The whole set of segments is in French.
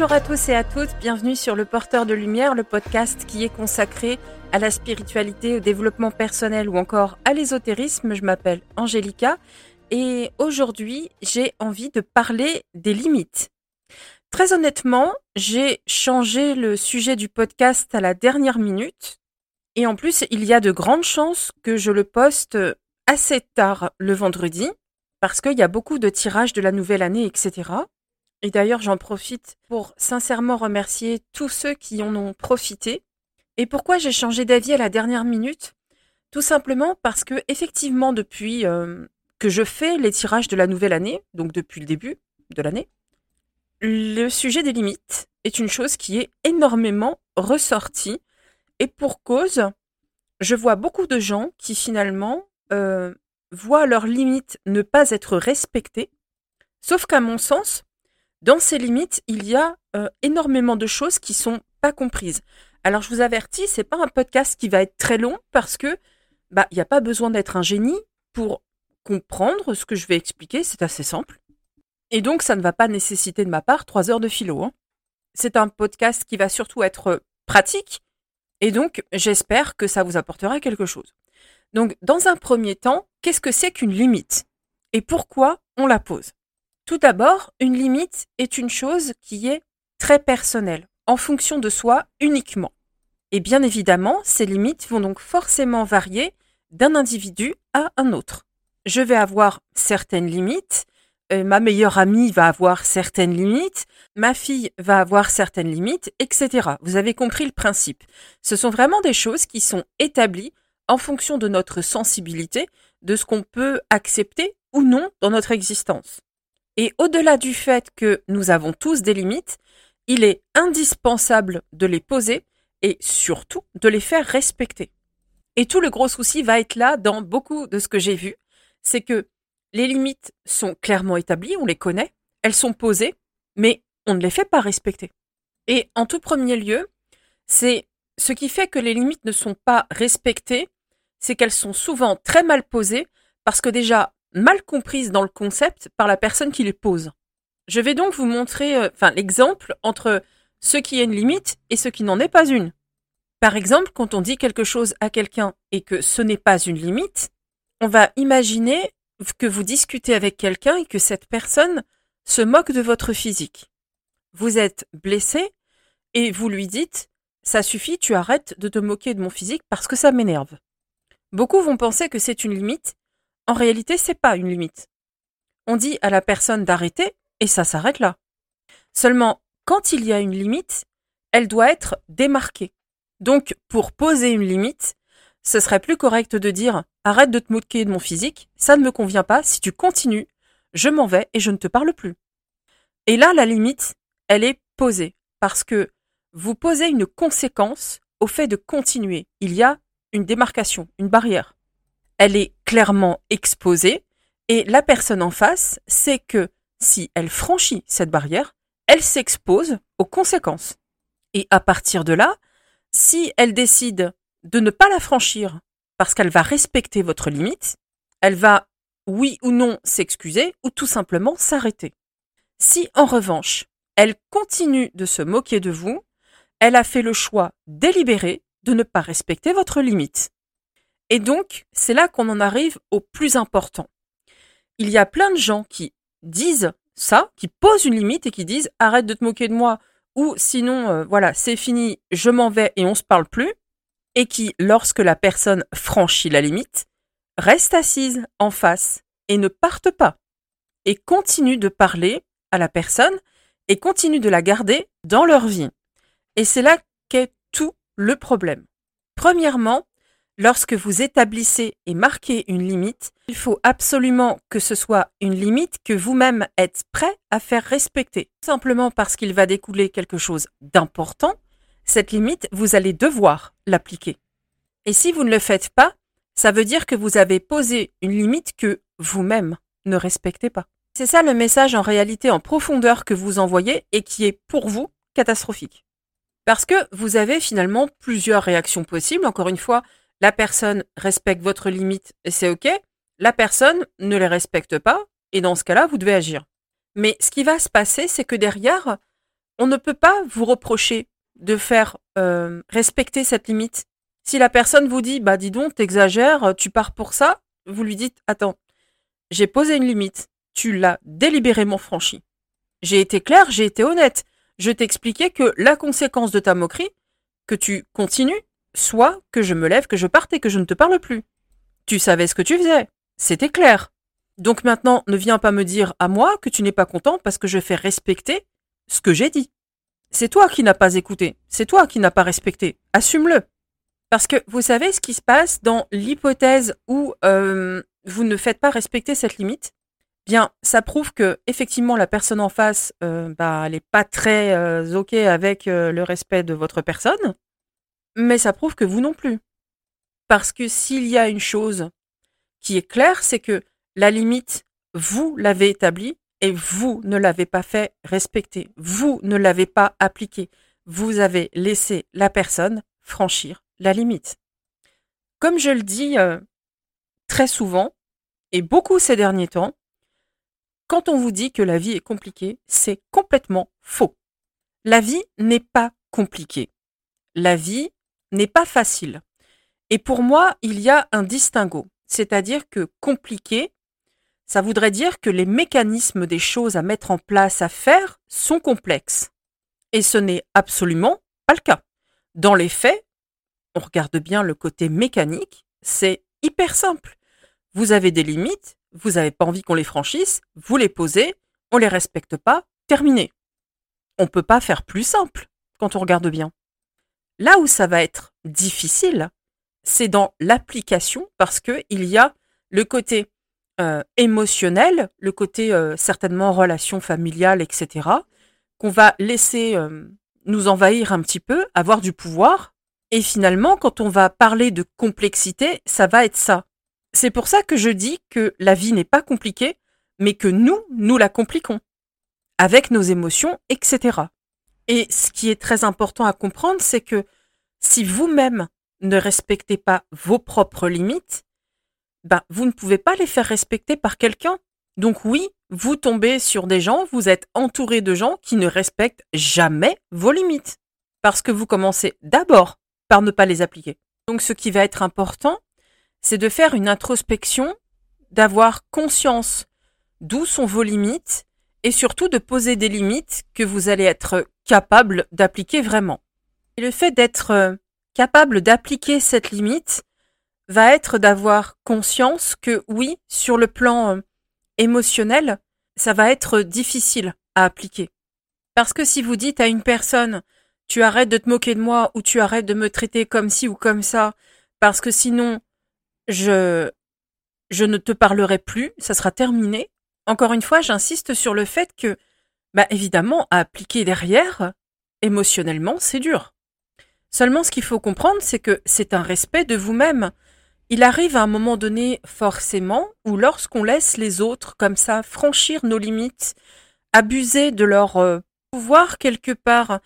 Bonjour à tous et à toutes, bienvenue sur Le Porteur de Lumière, le podcast qui est consacré à la spiritualité, au développement personnel ou encore à l'ésotérisme. Je m'appelle Angélica et aujourd'hui j'ai envie de parler des limites. Très honnêtement, j'ai changé le sujet du podcast à la dernière minute et en plus il y a de grandes chances que je le poste assez tard le vendredi parce qu'il y a beaucoup de tirages de la nouvelle année, etc. Et d'ailleurs, j'en profite pour sincèrement remercier tous ceux qui en ont profité. Et pourquoi j'ai changé d'avis à la dernière minute? Tout simplement parce que effectivement, depuis euh, que je fais les tirages de la nouvelle année, donc depuis le début de l'année, le sujet des limites est une chose qui est énormément ressortie. Et pour cause, je vois beaucoup de gens qui finalement euh, voient leurs limites ne pas être respectées. Sauf qu'à mon sens, dans ces limites, il y a euh, énormément de choses qui sont pas comprises. Alors je vous avertis, c'est pas un podcast qui va être très long parce que bah il n'y a pas besoin d'être un génie pour comprendre ce que je vais expliquer, c'est assez simple. Et donc ça ne va pas nécessiter de ma part trois heures de philo. Hein. C'est un podcast qui va surtout être pratique et donc j'espère que ça vous apportera quelque chose. Donc dans un premier temps, qu'est-ce que c'est qu'une limite? Et pourquoi on la pose? Tout d'abord, une limite est une chose qui est très personnelle, en fonction de soi uniquement. Et bien évidemment, ces limites vont donc forcément varier d'un individu à un autre. Je vais avoir certaines limites, euh, ma meilleure amie va avoir certaines limites, ma fille va avoir certaines limites, etc. Vous avez compris le principe. Ce sont vraiment des choses qui sont établies en fonction de notre sensibilité, de ce qu'on peut accepter ou non dans notre existence. Et au-delà du fait que nous avons tous des limites, il est indispensable de les poser et surtout de les faire respecter. Et tout le gros souci va être là dans beaucoup de ce que j'ai vu, c'est que les limites sont clairement établies, on les connaît, elles sont posées, mais on ne les fait pas respecter. Et en tout premier lieu, c'est ce qui fait que les limites ne sont pas respectées, c'est qu'elles sont souvent très mal posées, parce que déjà, mal comprises dans le concept par la personne qui les pose. Je vais donc vous montrer euh, enfin l'exemple entre ce qui est une limite et ce qui n'en est pas une. Par exemple, quand on dit quelque chose à quelqu'un et que ce n'est pas une limite, on va imaginer que vous discutez avec quelqu'un et que cette personne se moque de votre physique. Vous êtes blessé et vous lui dites ça suffit, tu arrêtes de te moquer de mon physique parce que ça m'énerve. Beaucoup vont penser que c'est une limite en réalité, c'est pas une limite. On dit à la personne d'arrêter et ça s'arrête là. Seulement, quand il y a une limite, elle doit être démarquée. Donc, pour poser une limite, ce serait plus correct de dire arrête de te moquer de mon physique, ça ne me convient pas, si tu continues, je m'en vais et je ne te parle plus. Et là, la limite, elle est posée, parce que vous posez une conséquence au fait de continuer. Il y a une démarcation, une barrière elle est clairement exposée et la personne en face sait que si elle franchit cette barrière, elle s'expose aux conséquences. Et à partir de là, si elle décide de ne pas la franchir parce qu'elle va respecter votre limite, elle va oui ou non s'excuser ou tout simplement s'arrêter. Si en revanche, elle continue de se moquer de vous, elle a fait le choix délibéré de ne pas respecter votre limite. Et donc, c'est là qu'on en arrive au plus important. Il y a plein de gens qui disent ça, qui posent une limite et qui disent arrête de te moquer de moi ou sinon euh, voilà, c'est fini, je m'en vais et on se parle plus et qui lorsque la personne franchit la limite, reste assise en face et ne partent pas et continuent de parler à la personne et continuent de la garder dans leur vie. Et c'est là qu'est tout le problème. Premièrement, Lorsque vous établissez et marquez une limite, il faut absolument que ce soit une limite que vous-même êtes prêt à faire respecter. Simplement parce qu'il va découler quelque chose d'important, cette limite, vous allez devoir l'appliquer. Et si vous ne le faites pas, ça veut dire que vous avez posé une limite que vous-même ne respectez pas. C'est ça le message en réalité en profondeur que vous envoyez et qui est pour vous catastrophique. Parce que vous avez finalement plusieurs réactions possibles. Encore une fois, la personne respecte votre limite et c'est OK, la personne ne les respecte pas et dans ce cas-là, vous devez agir. Mais ce qui va se passer, c'est que derrière, on ne peut pas vous reprocher de faire euh, respecter cette limite. Si la personne vous dit, bah dis donc, t'exagères, tu pars pour ça, vous lui dites, attends, j'ai posé une limite, tu l'as délibérément franchie. J'ai été clair, j'ai été honnête. Je t'expliquais que la conséquence de ta moquerie, que tu continues, soit que je me lève, que je parte et que je ne te parle plus. Tu savais ce que tu faisais. C'était clair. Donc maintenant, ne viens pas me dire à moi que tu n'es pas content parce que je fais respecter ce que j'ai dit. C'est toi qui n'as pas écouté. C'est toi qui n'as pas respecté. Assume-le. Parce que vous savez ce qui se passe dans l'hypothèse où euh, vous ne faites pas respecter cette limite Bien, ça prouve que effectivement la personne en face, euh, bah, elle n'est pas très euh, ok avec le respect de votre personne, mais ça prouve que vous non plus. Parce que s'il y a une chose qui est claire, c'est que la limite, vous l'avez établie et vous ne l'avez pas fait respecter. Vous ne l'avez pas appliquée. Vous avez laissé la personne franchir la limite. Comme je le dis euh, très souvent, et beaucoup ces derniers temps, quand on vous dit que la vie est compliquée, c'est complètement faux. La vie n'est pas compliquée. La vie n'est pas facile. Et pour moi, il y a un distinguo. C'est-à-dire que compliqué, ça voudrait dire que les mécanismes des choses à mettre en place, à faire, sont complexes. Et ce n'est absolument pas le cas. Dans les faits, on regarde bien le côté mécanique, c'est hyper simple. Vous avez des limites, vous n'avez pas envie qu'on les franchisse, vous les posez, on les respecte pas, terminé. On ne peut pas faire plus simple quand on regarde bien. Là où ça va être difficile, c'est dans l'application parce que il y a le côté euh, émotionnel, le côté euh, certainement relation familiale, etc., qu'on va laisser euh, nous envahir un petit peu, avoir du pouvoir. Et finalement, quand on va parler de complexité, ça va être ça. C'est pour ça que je dis que la vie n'est pas compliquée, mais que nous, nous la compliquons, avec nos émotions, etc. Et ce qui est très important à comprendre, c'est que si vous-même ne respectez pas vos propres limites, ben, vous ne pouvez pas les faire respecter par quelqu'un. Donc oui, vous tombez sur des gens, vous êtes entouré de gens qui ne respectent jamais vos limites. Parce que vous commencez d'abord par ne pas les appliquer. Donc ce qui va être important, c'est de faire une introspection, d'avoir conscience d'où sont vos limites et surtout de poser des limites que vous allez être capable d'appliquer vraiment. Et le fait d'être euh, capable d'appliquer cette limite va être d'avoir conscience que oui, sur le plan euh, émotionnel, ça va être difficile à appliquer. Parce que si vous dites à une personne, tu arrêtes de te moquer de moi ou tu arrêtes de me traiter comme ci ou comme ça, parce que sinon, je, je ne te parlerai plus, ça sera terminé. Encore une fois, j'insiste sur le fait que, bah, évidemment, à appliquer derrière, émotionnellement, c'est dur. Seulement, ce qu'il faut comprendre, c'est que c'est un respect de vous-même. Il arrive à un moment donné, forcément, où lorsqu'on laisse les autres comme ça franchir nos limites, abuser de leur euh, pouvoir quelque part,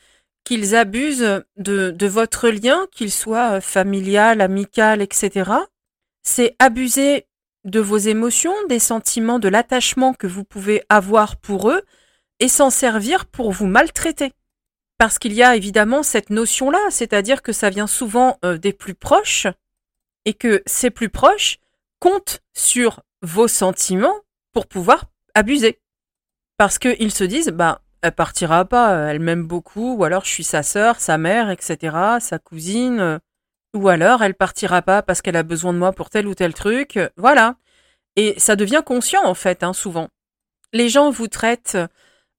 qu'ils abusent de, de votre lien, qu'il soit euh, familial, amical, etc., c'est abuser de vos émotions, des sentiments, de l'attachement que vous pouvez avoir pour eux, et s'en servir pour vous maltraiter. Parce qu'il y a évidemment cette notion-là, c'est-à-dire que ça vient souvent euh, des plus proches et que ces plus proches comptent sur vos sentiments pour pouvoir abuser. Parce qu'ils se disent, bah, elle partira pas, elle m'aime beaucoup, ou alors je suis sa sœur, sa mère, etc., sa cousine, euh, ou alors elle partira pas parce qu'elle a besoin de moi pour tel ou tel truc, voilà. Et ça devient conscient en fait, hein, souvent. Les gens vous traitent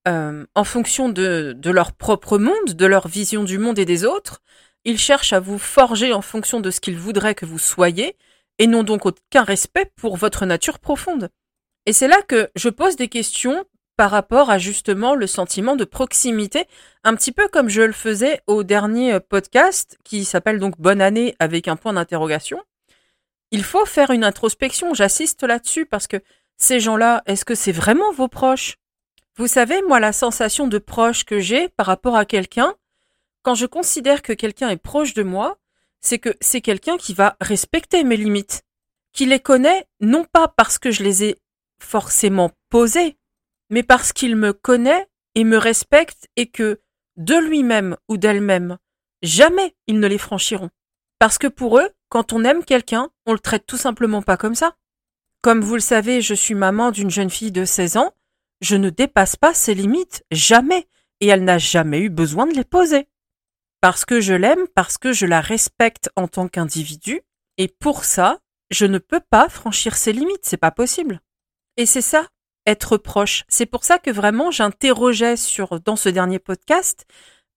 euh, en fonction de, de leur propre monde, de leur vision du monde et des autres. Ils cherchent à vous forger en fonction de ce qu'ils voudraient que vous soyez, et n'ont donc aucun respect pour votre nature profonde. Et c'est là que je pose des questions par rapport à justement le sentiment de proximité, un petit peu comme je le faisais au dernier podcast qui s'appelle donc Bonne année avec un point d'interrogation. Il faut faire une introspection, j'assiste là-dessus parce que ces gens-là, est-ce que c'est vraiment vos proches? Vous savez, moi, la sensation de proche que j'ai par rapport à quelqu'un, quand je considère que quelqu'un est proche de moi, c'est que c'est quelqu'un qui va respecter mes limites, qui les connaît non pas parce que je les ai forcément posées, mais parce qu'il me connaît et me respecte et que de lui-même ou d'elle-même, jamais ils ne les franchiront. Parce que pour eux, quand on aime quelqu'un, on le traite tout simplement pas comme ça. Comme vous le savez, je suis maman d'une jeune fille de 16 ans, je ne dépasse pas ses limites, jamais, et elle n'a jamais eu besoin de les poser. Parce que je l'aime, parce que je la respecte en tant qu'individu, et pour ça, je ne peux pas franchir ses limites, c'est pas possible. Et c'est ça, être proche. C'est pour ça que vraiment j'interrogeais sur dans ce dernier podcast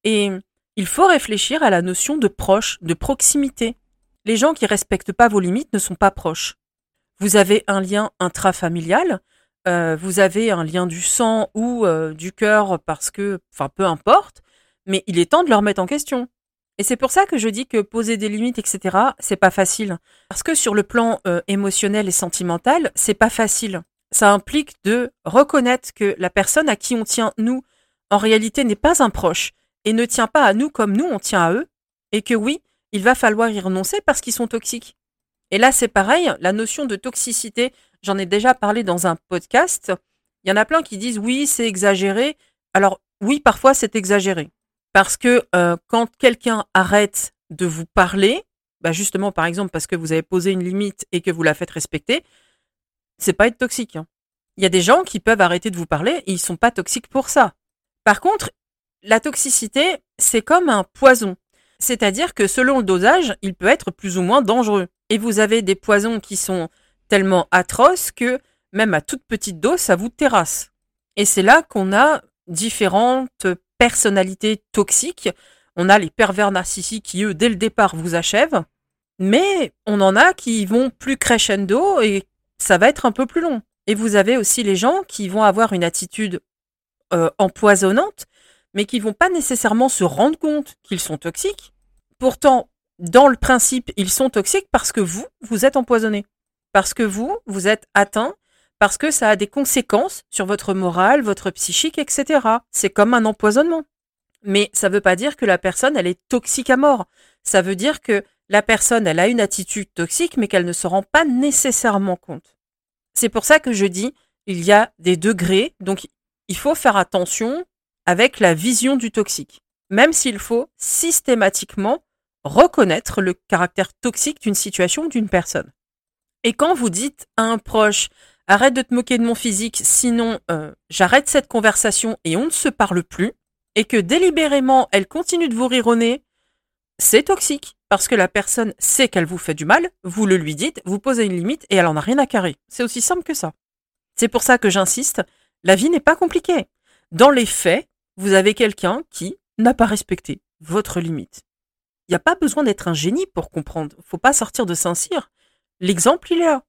et il faut réfléchir à la notion de proche, de proximité. Les gens qui respectent pas vos limites ne sont pas proches. Vous avez un lien intrafamilial, euh, vous avez un lien du sang ou euh, du cœur parce que, enfin peu importe, mais il est temps de le remettre en question. Et c'est pour ça que je dis que poser des limites, etc., c'est pas facile. Parce que sur le plan euh, émotionnel et sentimental, c'est pas facile. Ça implique de reconnaître que la personne à qui on tient, nous, en réalité n'est pas un proche et ne tient pas à nous comme nous, on tient à eux. Et que oui, il va falloir y renoncer parce qu'ils sont toxiques. Et là, c'est pareil, la notion de toxicité, j'en ai déjà parlé dans un podcast. Il y en a plein qui disent oui, c'est exagéré. Alors oui, parfois c'est exagéré. Parce que euh, quand quelqu'un arrête de vous parler, bah justement par exemple parce que vous avez posé une limite et que vous la faites respecter, c'est pas être toxique. Hein. Il y a des gens qui peuvent arrêter de vous parler et ils sont pas toxiques pour ça. Par contre, la toxicité, c'est comme un poison. C'est-à-dire que selon le dosage, il peut être plus ou moins dangereux. Et vous avez des poisons qui sont tellement atroces que même à toute petite dose, ça vous terrasse. Et c'est là qu'on a différentes personnalités toxiques. On a les pervers narcissiques qui, eux, dès le départ, vous achèvent. Mais on en a qui vont plus crescendo et ça va être un peu plus long. Et vous avez aussi les gens qui vont avoir une attitude euh, empoisonnante, mais qui vont pas nécessairement se rendre compte qu'ils sont toxiques. Pourtant, dans le principe, ils sont toxiques parce que vous, vous êtes empoisonné. Parce que vous, vous êtes atteint parce que ça a des conséquences sur votre morale, votre psychique, etc. C'est comme un empoisonnement. Mais ça ne veut pas dire que la personne, elle est toxique à mort. Ça veut dire que la personne, elle a une attitude toxique, mais qu'elle ne se rend pas nécessairement compte. C'est pour ça que je dis, il y a des degrés, donc il faut faire attention avec la vision du toxique. Même s'il faut systématiquement reconnaître le caractère toxique d'une situation d'une personne. Et quand vous dites à un proche, arrête de te moquer de mon physique, sinon euh, j'arrête cette conversation et on ne se parle plus, et que délibérément elle continue de vous nez, c'est toxique. Parce que la personne sait qu'elle vous fait du mal, vous le lui dites, vous posez une limite et elle en a rien à carrer. C'est aussi simple que ça. C'est pour ça que j'insiste, la vie n'est pas compliquée. Dans les faits, vous avez quelqu'un qui n'a pas respecté votre limite. Il n'y a pas besoin d'être un génie pour comprendre. Faut pas sortir de Saint-Cyr. L'exemple, il est là.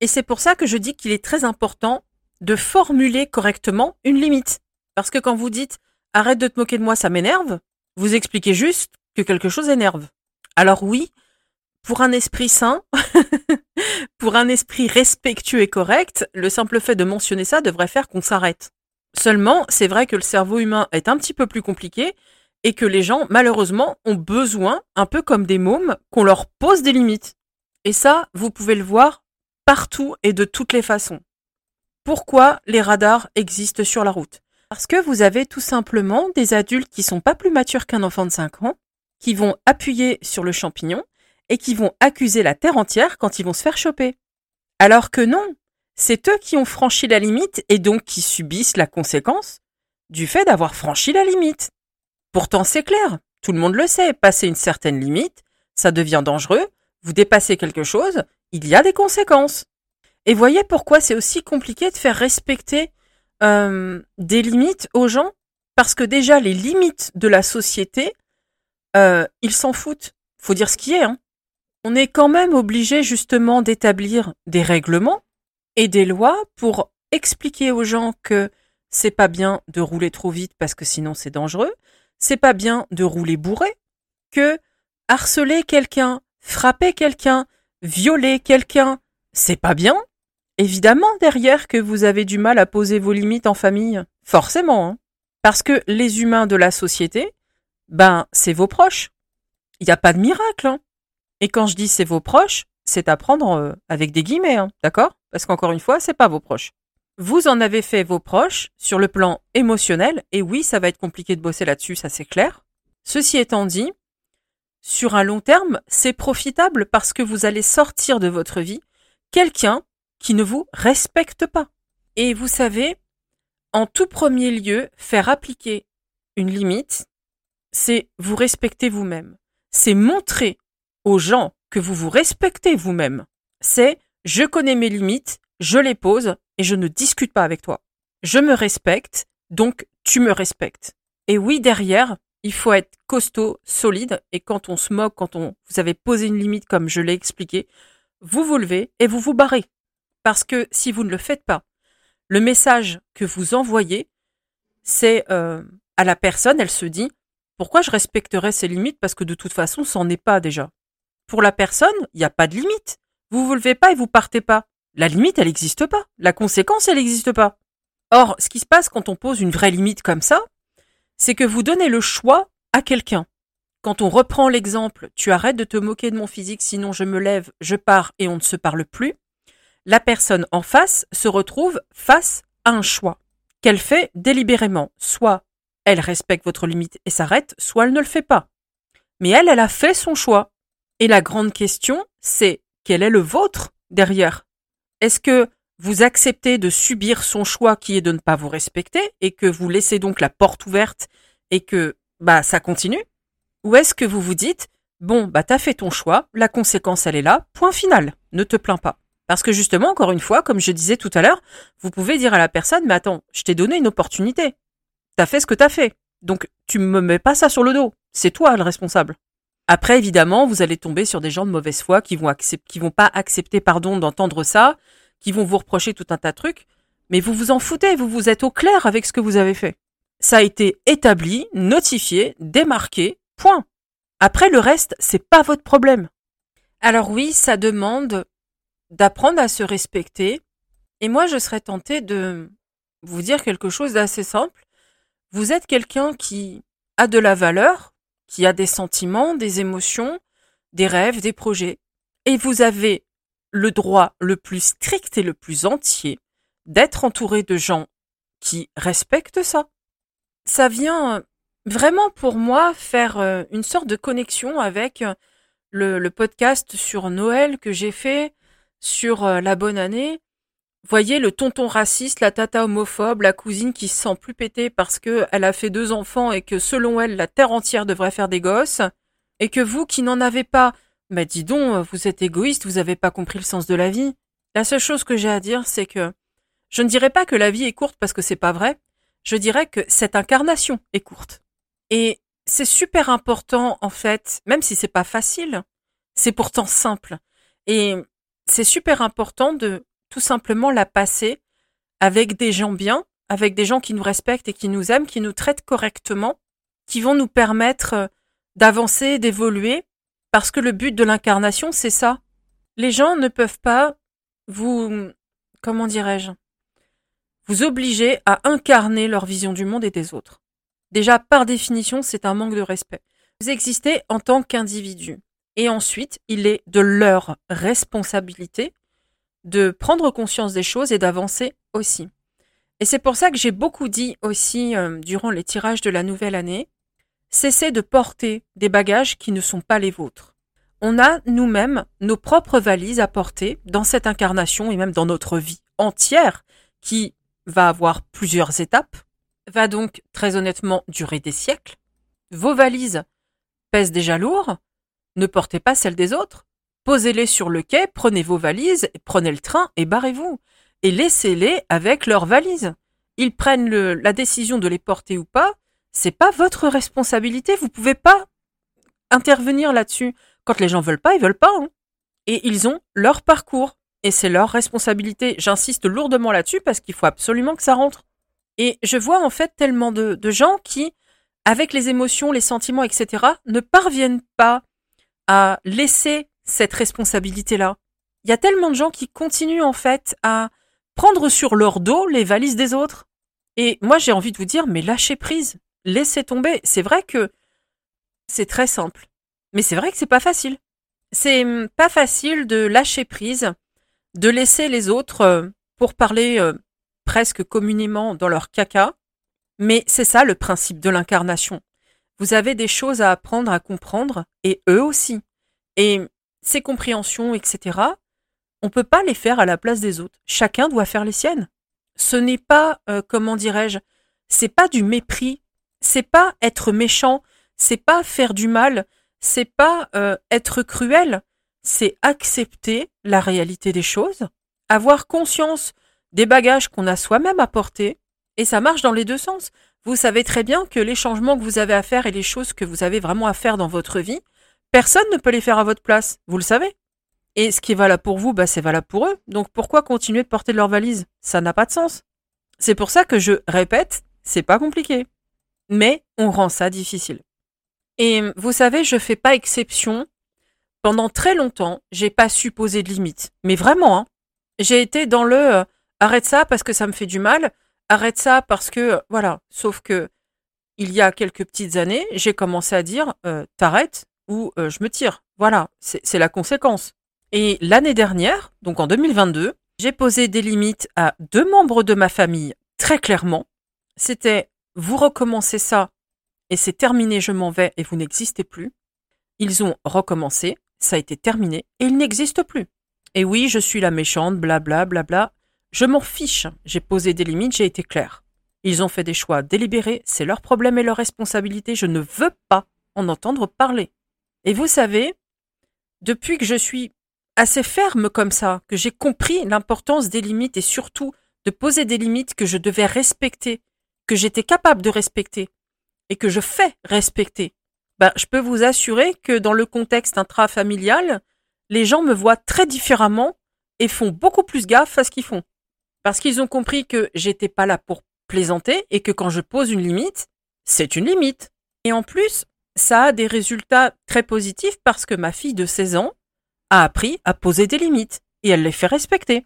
Et c'est pour ça que je dis qu'il est très important de formuler correctement une limite. Parce que quand vous dites arrête de te moquer de moi, ça m'énerve, vous expliquez juste que quelque chose énerve. Alors oui, pour un esprit sain, pour un esprit respectueux et correct, le simple fait de mentionner ça devrait faire qu'on s'arrête. Seulement, c'est vrai que le cerveau humain est un petit peu plus compliqué et que les gens, malheureusement, ont besoin, un peu comme des mômes, qu'on leur pose des limites. Et ça, vous pouvez le voir partout et de toutes les façons. Pourquoi les radars existent sur la route? Parce que vous avez tout simplement des adultes qui sont pas plus matures qu'un enfant de 5 ans, qui vont appuyer sur le champignon et qui vont accuser la terre entière quand ils vont se faire choper. Alors que non, c'est eux qui ont franchi la limite et donc qui subissent la conséquence du fait d'avoir franchi la limite. Pourtant c'est clair, tout le monde le sait, passer une certaine limite, ça devient dangereux, vous dépassez quelque chose, il y a des conséquences. Et voyez pourquoi c'est aussi compliqué de faire respecter euh, des limites aux gens, parce que déjà les limites de la société, euh, ils s'en foutent. Faut dire ce qui est. Hein. On est quand même obligé justement d'établir des règlements et des lois pour expliquer aux gens que c'est pas bien de rouler trop vite parce que sinon c'est dangereux, c'est pas bien de rouler bourré, que harceler quelqu'un, frapper quelqu'un, violer quelqu'un, c'est pas bien. Évidemment derrière que vous avez du mal à poser vos limites en famille, forcément, hein. parce que les humains de la société, ben c'est vos proches. Il n'y a pas de miracle. Hein. Et quand je dis c'est vos proches, c'est à prendre euh, avec des guillemets, hein, d'accord? Parce qu'encore une fois, c'est pas vos proches. vous en avez fait vos proches sur le plan émotionnel, et oui, ça va être compliqué de bosser là-dessus, ça c'est clair. Ceci étant dit, sur un long terme, c'est profitable parce que vous allez sortir de votre vie quelqu'un qui ne vous respecte pas. Et vous savez, en tout premier lieu, faire appliquer une limite, c'est vous respecter vous-même. C'est montrer aux gens que vous vous respectez vous-même. C'est je connais mes limites, je les pose et je ne discute pas avec toi. Je me respecte, donc tu me respectes. Et oui, derrière, il faut être costaud, solide, et quand on se moque, quand on, vous avez posé une limite comme je l'ai expliqué, vous vous levez et vous vous barrez. Parce que si vous ne le faites pas, le message que vous envoyez, c'est euh, à la personne, elle se dit, pourquoi je respecterais ces limites parce que de toute façon, n'en est pas déjà? Pour la personne, il n'y a pas de limite. Vous vous levez pas et vous partez pas. La limite, elle n'existe pas. La conséquence, elle n'existe pas. Or, ce qui se passe quand on pose une vraie limite comme ça, c'est que vous donnez le choix à quelqu'un. Quand on reprend l'exemple, tu arrêtes de te moquer de mon physique, sinon je me lève, je pars et on ne se parle plus, la personne en face se retrouve face à un choix qu'elle fait délibérément. Soit elle respecte votre limite et s'arrête, soit elle ne le fait pas. Mais elle, elle a fait son choix. Et la grande question, c'est quel est le vôtre derrière? Est-ce que vous acceptez de subir son choix qui est de ne pas vous respecter et que vous laissez donc la porte ouverte et que bah ça continue? Ou est-ce que vous vous dites bon bah t'as fait ton choix, la conséquence elle est là, point final, ne te plains pas. Parce que justement, encore une fois, comme je disais tout à l'heure, vous pouvez dire à la personne mais attends, je t'ai donné une opportunité. T'as fait ce que t'as fait. Donc tu me mets pas ça sur le dos. C'est toi le responsable. Après, évidemment, vous allez tomber sur des gens de mauvaise foi qui vont accepter, qui vont pas accepter, pardon, d'entendre ça, qui vont vous reprocher tout un tas de trucs, mais vous vous en foutez, vous vous êtes au clair avec ce que vous avez fait. Ça a été établi, notifié, démarqué, point. Après, le reste, c'est pas votre problème. Alors oui, ça demande d'apprendre à se respecter, et moi, je serais tentée de vous dire quelque chose d'assez simple. Vous êtes quelqu'un qui a de la valeur, qui a des sentiments, des émotions, des rêves, des projets, et vous avez le droit le plus strict et le plus entier d'être entouré de gens qui respectent ça. Ça vient vraiment pour moi faire euh, une sorte de connexion avec euh, le, podcast sur Noël que j'ai fait sur euh, la bonne année. Voyez le tonton raciste, la tata homophobe, la cousine qui se sent plus pétée parce que elle a fait deux enfants et que selon elle la terre entière devrait faire des gosses, et que vous qui n'en avez pas mais dis donc, vous êtes égoïste, vous n'avez pas compris le sens de la vie. La seule chose que j'ai à dire, c'est que je ne dirais pas que la vie est courte parce que c'est pas vrai. Je dirais que cette incarnation est courte. Et c'est super important, en fait, même si c'est pas facile, c'est pourtant simple. Et c'est super important de tout simplement la passer avec des gens bien, avec des gens qui nous respectent et qui nous aiment, qui nous traitent correctement, qui vont nous permettre d'avancer, d'évoluer parce que le but de l'incarnation, c'est ça. Les gens ne peuvent pas vous, comment dirais-je, vous obliger à incarner leur vision du monde et des autres. Déjà, par définition, c'est un manque de respect. Vous existez en tant qu'individu. Et ensuite, il est de leur responsabilité de prendre conscience des choses et d'avancer aussi. Et c'est pour ça que j'ai beaucoup dit aussi euh, durant les tirages de la nouvelle année, Cessez de porter des bagages qui ne sont pas les vôtres. On a nous-mêmes nos propres valises à porter dans cette incarnation et même dans notre vie entière qui va avoir plusieurs étapes, va donc très honnêtement durer des siècles. Vos valises pèsent déjà lourd, ne portez pas celles des autres, posez-les sur le quai, prenez vos valises, prenez le train et barrez-vous, et laissez-les avec leurs valises. Ils prennent la décision de les porter ou pas, c'est pas votre responsabilité. Vous pouvez pas intervenir là-dessus. Quand les gens veulent pas, ils veulent pas. Hein. Et ils ont leur parcours. Et c'est leur responsabilité. J'insiste lourdement là-dessus parce qu'il faut absolument que ça rentre. Et je vois en fait tellement de gens qui, avec les émotions, les sentiments, etc., ne parviennent pas à laisser cette responsabilité-là. Il y a tellement de gens qui continuent en fait à prendre sur leur dos les valises des autres. Et moi j'ai envie de vous dire, mais lâchez prise laissez tomber. C'est vrai que c'est très simple, mais c'est vrai que c'est pas facile. C'est hum, pas facile de lâcher prise, de laisser les autres, euh, pour parler euh, presque communément dans leur caca. Mais c'est ça le principe de l'incarnation. Vous avez des choses à apprendre à comprendre, et eux aussi. Et ces compréhensions, etc., on ne peut pas les faire à la place des autres. Chacun doit faire les siennes. Ce n'est pas, euh, comment dirais-je, c'est pas du mépris, c'est pas être méchant, c'est pas faire du mal, c'est pas euh, être cruel, c'est accepter la réalité des choses, avoir conscience des bagages qu'on a soi-même apportés, et ça marche dans les deux sens. Vous savez très bien que les changements que vous avez à faire et les choses que vous avez vraiment à faire dans votre vie, personne ne peut les faire à votre place, vous le savez. Et ce qui est valable pour vous, bah, c'est valable pour eux. Donc pourquoi continuer de porter leur valise? Ça n'a pas de sens. C'est pour ça que je répète, c'est pas compliqué. Mais on rend ça difficile. Et vous savez, je fais pas exception. Pendant très longtemps, j'ai pas su poser de limites. Mais vraiment, hein. J'ai été dans le euh, arrête ça parce que ça me fait du mal, arrête ça parce que voilà. Sauf que il y a quelques petites années, j'ai commencé à dire euh, t'arrêtes ou je me tire. Voilà, c'est la conséquence. Et l'année dernière, donc en 2022, j'ai posé des limites à deux membres de ma famille très clairement. C'était vous recommencez ça et c'est terminé, je m'en vais et vous n'existez plus. Ils ont recommencé, ça a été terminé et ils n'existent plus. Et oui, je suis la méchante, blabla, blabla. Je m'en fiche, j'ai posé des limites, j'ai été clair. Ils ont fait des choix délibérés, c'est leur problème et leur responsabilité, je ne veux pas en entendre parler. Et vous savez, depuis que je suis assez ferme comme ça, que j'ai compris l'importance des limites et surtout de poser des limites que je devais respecter, que j'étais capable de respecter et que je fais respecter, ben, je peux vous assurer que dans le contexte intrafamilial, les gens me voient très différemment et font beaucoup plus gaffe à ce qu'ils font. Parce qu'ils ont compris que j'étais pas là pour plaisanter et que quand je pose une limite, c'est une limite. Et en plus, ça a des résultats très positifs parce que ma fille de 16 ans a appris à poser des limites et elle les fait respecter.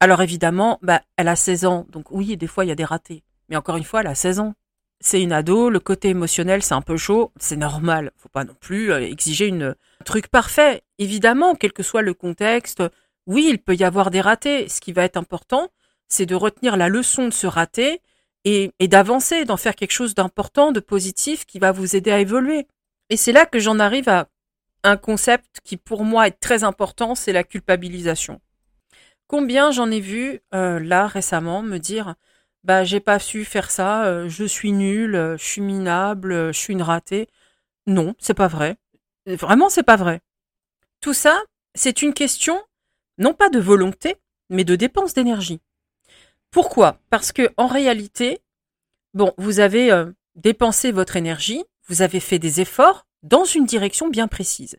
Alors évidemment, bah, elle a 16 ans, donc oui, des fois il y a des ratés. Mais encore une fois, elle a 16 ans. C'est une ado, le côté émotionnel c'est un peu chaud, c'est normal. Faut pas non plus euh, exiger une un truc parfait. Évidemment, quel que soit le contexte, oui, il peut y avoir des ratés. Ce qui va être important, c'est de retenir la leçon de ce raté et, d'avancer, d'en faire quelque chose d'important, de positif qui va vous aider à évoluer. Et c'est là que j'en arrive à un concept qui pour moi est très important, c'est la culpabilisation. Combien j'en ai vu euh, là récemment me dire bah j'ai pas su faire ça, euh, je suis nul, euh, je suis minable, je suis une ratée. Non, c'est pas vrai. Vraiment, c'est pas vrai. Tout ça, c'est une question non pas de volonté, mais de dépense d'énergie. Pourquoi? Parce que en réalité, bon, vous avez dépensé votre énergie, vous avez fait des efforts, dans une direction bien précise,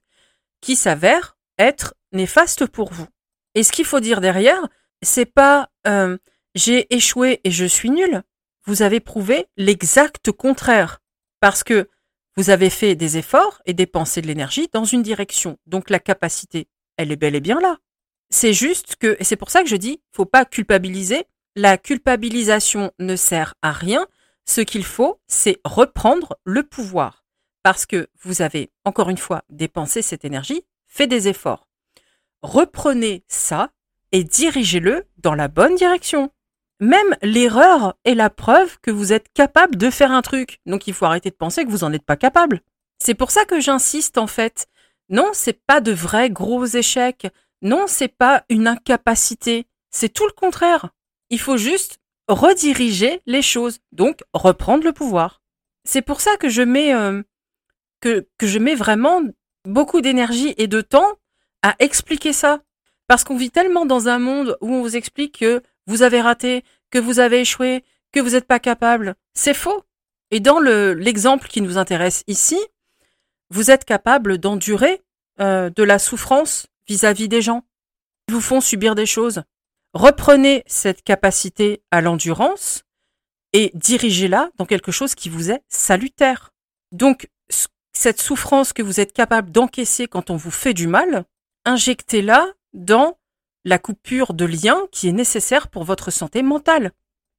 qui s'avère être néfaste pour vous. Et ce qu'il faut dire derrière, c'est pas euh, j'ai échoué et je suis nul. Vous avez prouvé l'exact contraire. Parce que vous avez fait des efforts et dépensé de l'énergie dans une direction. Donc la capacité, elle est bel et bien là. C'est juste que, et c'est pour ça que je dis, faut pas culpabiliser. La culpabilisation ne sert à rien. Ce qu'il faut, c'est reprendre le pouvoir parce que vous avez, encore une fois, dépensé cette énergie, fait des efforts. Reprenez ça et dirigez-le dans la bonne direction. Même l'erreur est la preuve que vous êtes capable de faire un truc. Donc il faut arrêter de penser que vous n'en êtes pas capable. C'est pour ça que j'insiste en fait. Non, c'est pas de vrais gros échecs. Non, c'est pas une incapacité. C'est tout le contraire. Il faut juste rediriger les choses, donc reprendre le pouvoir. C'est pour ça que je mets euh, que, je mets vraiment beaucoup d'énergie et de temps à expliquer ça. Parce qu'on vit tellement dans un monde où on vous explique que vous avez raté, que vous avez échoué, que vous n'êtes pas capable. C'est faux. Et dans l'exemple qui nous intéresse ici, vous êtes capable d'endurer euh, de la souffrance vis-à-vis -vis des gens qui vous font subir des choses. Reprenez cette capacité à l'endurance et dirigez-la dans quelque chose qui vous est salutaire. Donc, cette souffrance que vous êtes capable d'encaisser quand on vous fait du mal, injectez-la dans la coupure de lien qui est nécessaire pour votre santé mentale.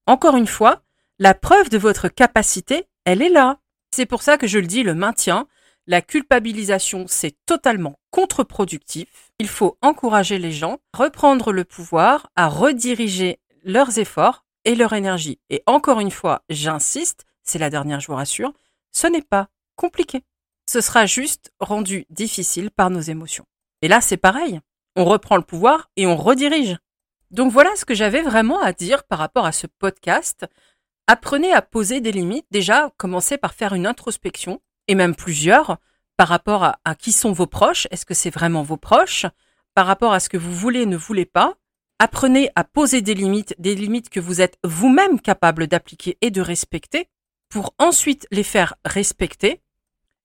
Encore une fois, la preuve de votre capacité, elle est là. C'est pour ça que je le dis, le maintien, la culpabilisation, c'est totalement contre-productif. Il faut encourager les gens à reprendre le pouvoir, à rediriger leurs efforts et leur énergie. Et encore une fois, j'insiste, c'est la dernière, je vous rassure, ce n'est pas compliqué. Ce sera juste rendu difficile par nos émotions. Et là, c'est pareil. On reprend le pouvoir et on redirige. Donc voilà ce que j'avais vraiment à dire par rapport à ce podcast. Apprenez à poser des limites. Déjà, commencez par faire une introspection, et même plusieurs, par rapport à, qui sont vos proches. Est-ce que c'est vraiment vos proches Par rapport à ce que vous voulez, ne voulez pas. Apprenez à poser des limites, des limites que vous êtes vous-même capable d'appliquer et de respecter, pour ensuite les faire respecter.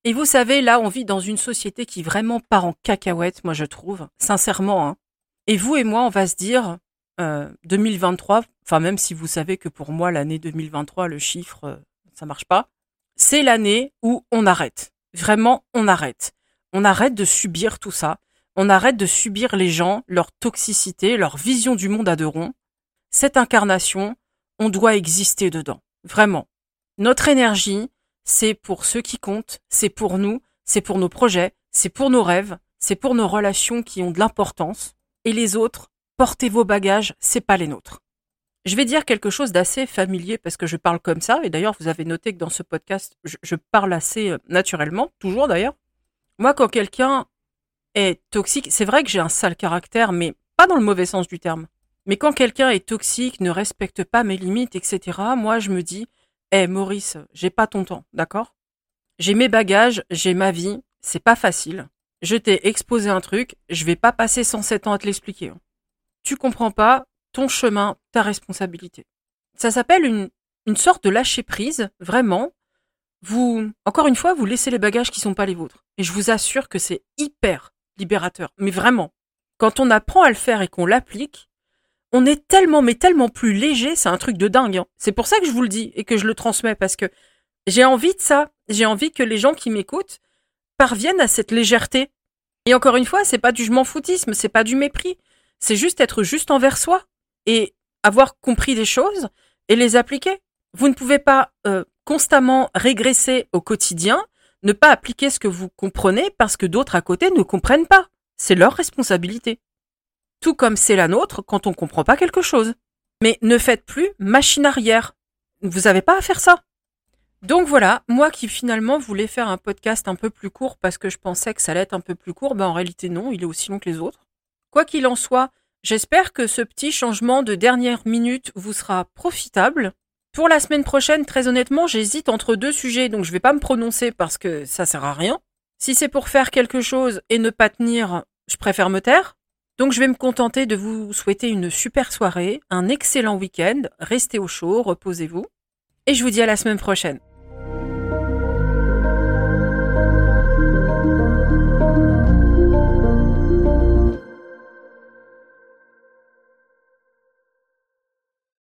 Et vous savez, là, on vit dans une société qui vraiment part en cacahuète, moi je trouve, sincèrement. Hein. Et vous et moi, on va se dire, 2023, euh, enfin même si vous savez que pour moi, l'année 2023, le chiffre, euh, ça marche pas, c'est l'année où on arrête. Vraiment, on arrête. On arrête de subir tout ça. On arrête de subir les gens, leur toxicité, leur vision du monde à deux ronds. Cette incarnation, on doit exister dedans. Vraiment. Notre énergie, c'est pour ceux qui comptent, c'est pour nous, c'est pour nos projets, c'est pour nos rêves, c'est pour nos relations qui ont de l'importance. Et les autres, portez vos bagages, c'est pas les nôtres. Je vais dire quelque chose d'assez familier parce que je parle comme ça, et d'ailleurs vous avez noté que dans ce podcast, je, parle assez euh, naturellement, toujours d'ailleurs. Moi, quand quelqu'un est toxique, c'est vrai que j'ai un sale caractère, mais pas dans le mauvais sens du terme. Mais quand quelqu'un est toxique, ne respecte pas mes limites, etc., moi je me dis, hé Maurice, j'ai pas ton temps, d'accord? J'ai mes bagages, j'ai ma vie, c'est pas facile. Je t'ai exposé un truc, je vais pas passer 107 ans à te l'expliquer. Hein. Tu comprends pas, ton chemin, ta responsabilité. Ça s'appelle une, une sorte de lâcher prise, vraiment. Vous, encore une fois, vous laissez les bagages qui sont pas les vôtres. Et je vous assure que c'est hyper libérateur. Mais vraiment. Quand on apprend à le faire et qu'on l'applique, on est tellement, mais tellement plus léger, c'est un truc de dingue. Hein. C'est pour ça que je vous le dis et que je le transmets parce que j'ai envie de ça. J'ai envie que les gens qui m'écoutent parviennent à cette légèreté. Et encore une fois, c'est pas du je m'en foutisme, c'est pas du mépris. C'est juste être juste envers soi et avoir compris des choses et les appliquer. Vous ne pouvez pas euh, constamment régresser au quotidien, ne pas appliquer ce que vous comprenez parce que d'autres à côté ne comprennent pas. C'est leur responsabilité. Tout comme c'est la nôtre quand on ne comprend pas quelque chose. Mais ne faites plus machine arrière. Vous n'avez pas à faire ça. Donc voilà, moi qui finalement voulais faire un podcast un peu plus court parce que je pensais que ça allait être un peu plus court, ben en réalité non, il est aussi long que les autres. Quoi qu'il en soit, J'espère que ce petit changement de dernière minute vous sera profitable. Pour la semaine prochaine, très honnêtement, j'hésite entre deux sujets, donc je vais pas me prononcer parce que ça sert à rien. Si c'est pour faire quelque chose et ne pas tenir, je préfère me taire. Donc je vais me contenter de vous souhaiter une super soirée, un excellent week-end, restez au chaud, reposez-vous. Et je vous dis à la semaine prochaine.